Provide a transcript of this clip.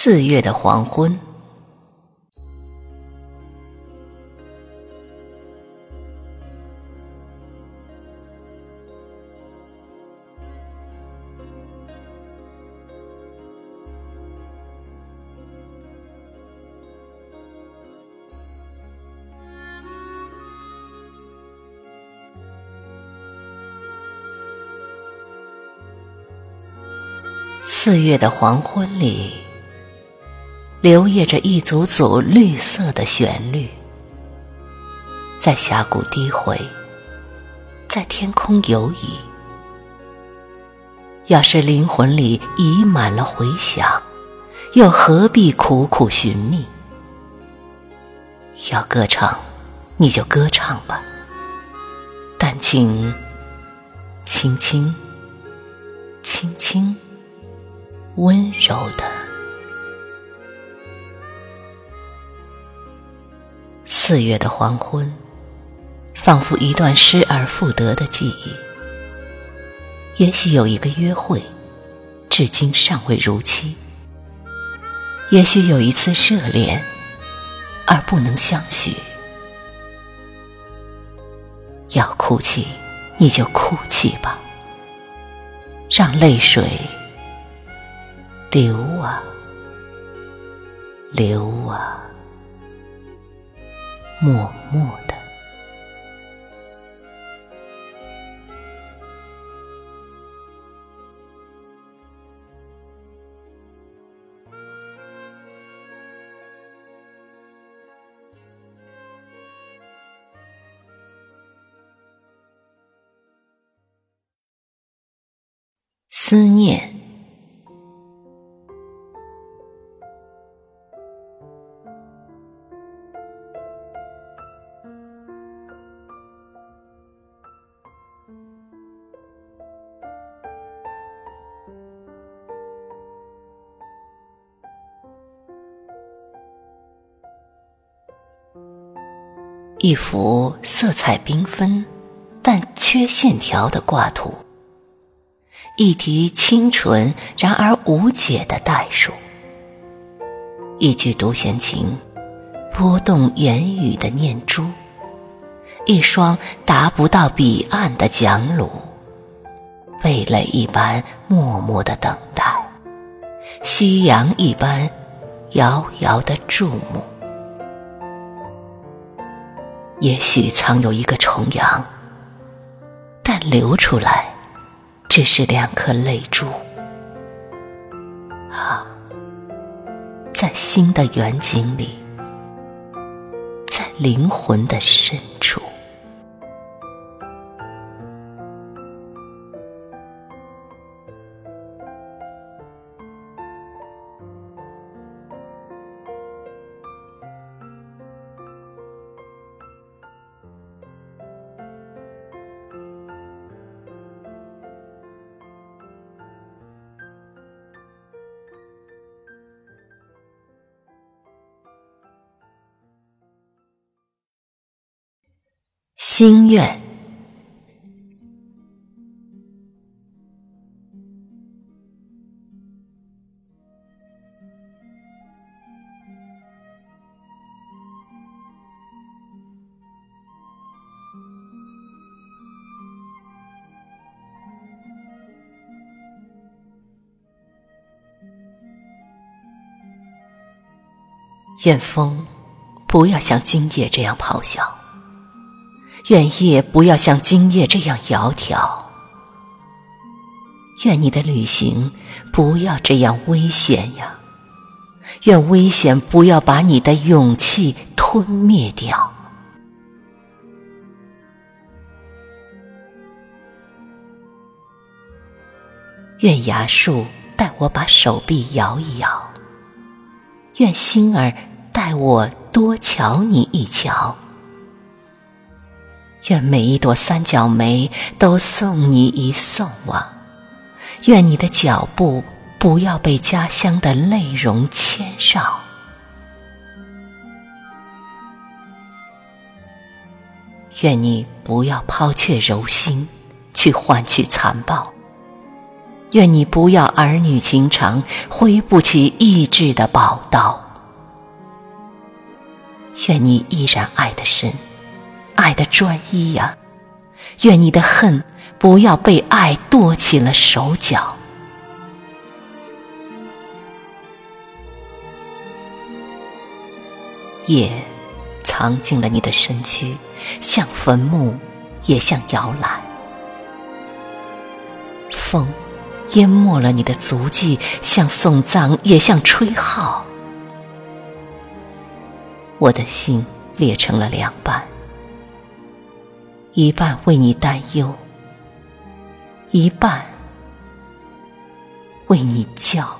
四月的黄昏。四月的黄昏里，流曳着一组组绿色的旋律，在峡谷低回，在天空游移。要是灵魂里已满了回响，又何必苦苦寻觅？要歌唱，你就歌唱吧，但请轻轻、轻轻。温柔的四月的黄昏，仿佛一段失而复得的记忆。也许有一个约会，至今尚未如期；也许有一次热恋，而不能相许。要哭泣，你就哭泣吧，让泪水。流啊，流啊，默默的。思念。一幅色彩缤纷但缺线条的挂图，一题清纯然而无解的代数，一句独弦琴拨动言语的念珠，一双达不到彼岸的桨橹，蓓蕾一般默默的等待，夕阳一般遥遥的注目。也许藏有一个重阳，但流出来只是两颗泪珠。啊，在心的远景里，在灵魂的深处。心愿，愿风不要像今夜这样咆哮。愿夜不要像今夜这样窈窕，愿你的旅行不要这样危险呀！愿危险不要把你的勇气吞灭掉。愿崖树带我把手臂摇一摇，愿星儿带我多瞧你一瞧。愿每一朵三角梅都送你一送啊！愿你的脚步不要被家乡的泪容牵绕。愿你不要抛却柔心去换取残暴。愿你不要儿女情长，挥不起意志的宝刀。愿你依然爱得深，爱的专一呀。愿你的恨不要被爱剁起了手脚。夜藏进了你的身躯，像坟墓，也像摇篮。风淹没了你的足迹，像送葬，也像吹号。我的心裂成了两半，一半为你担忧，一半为你叫。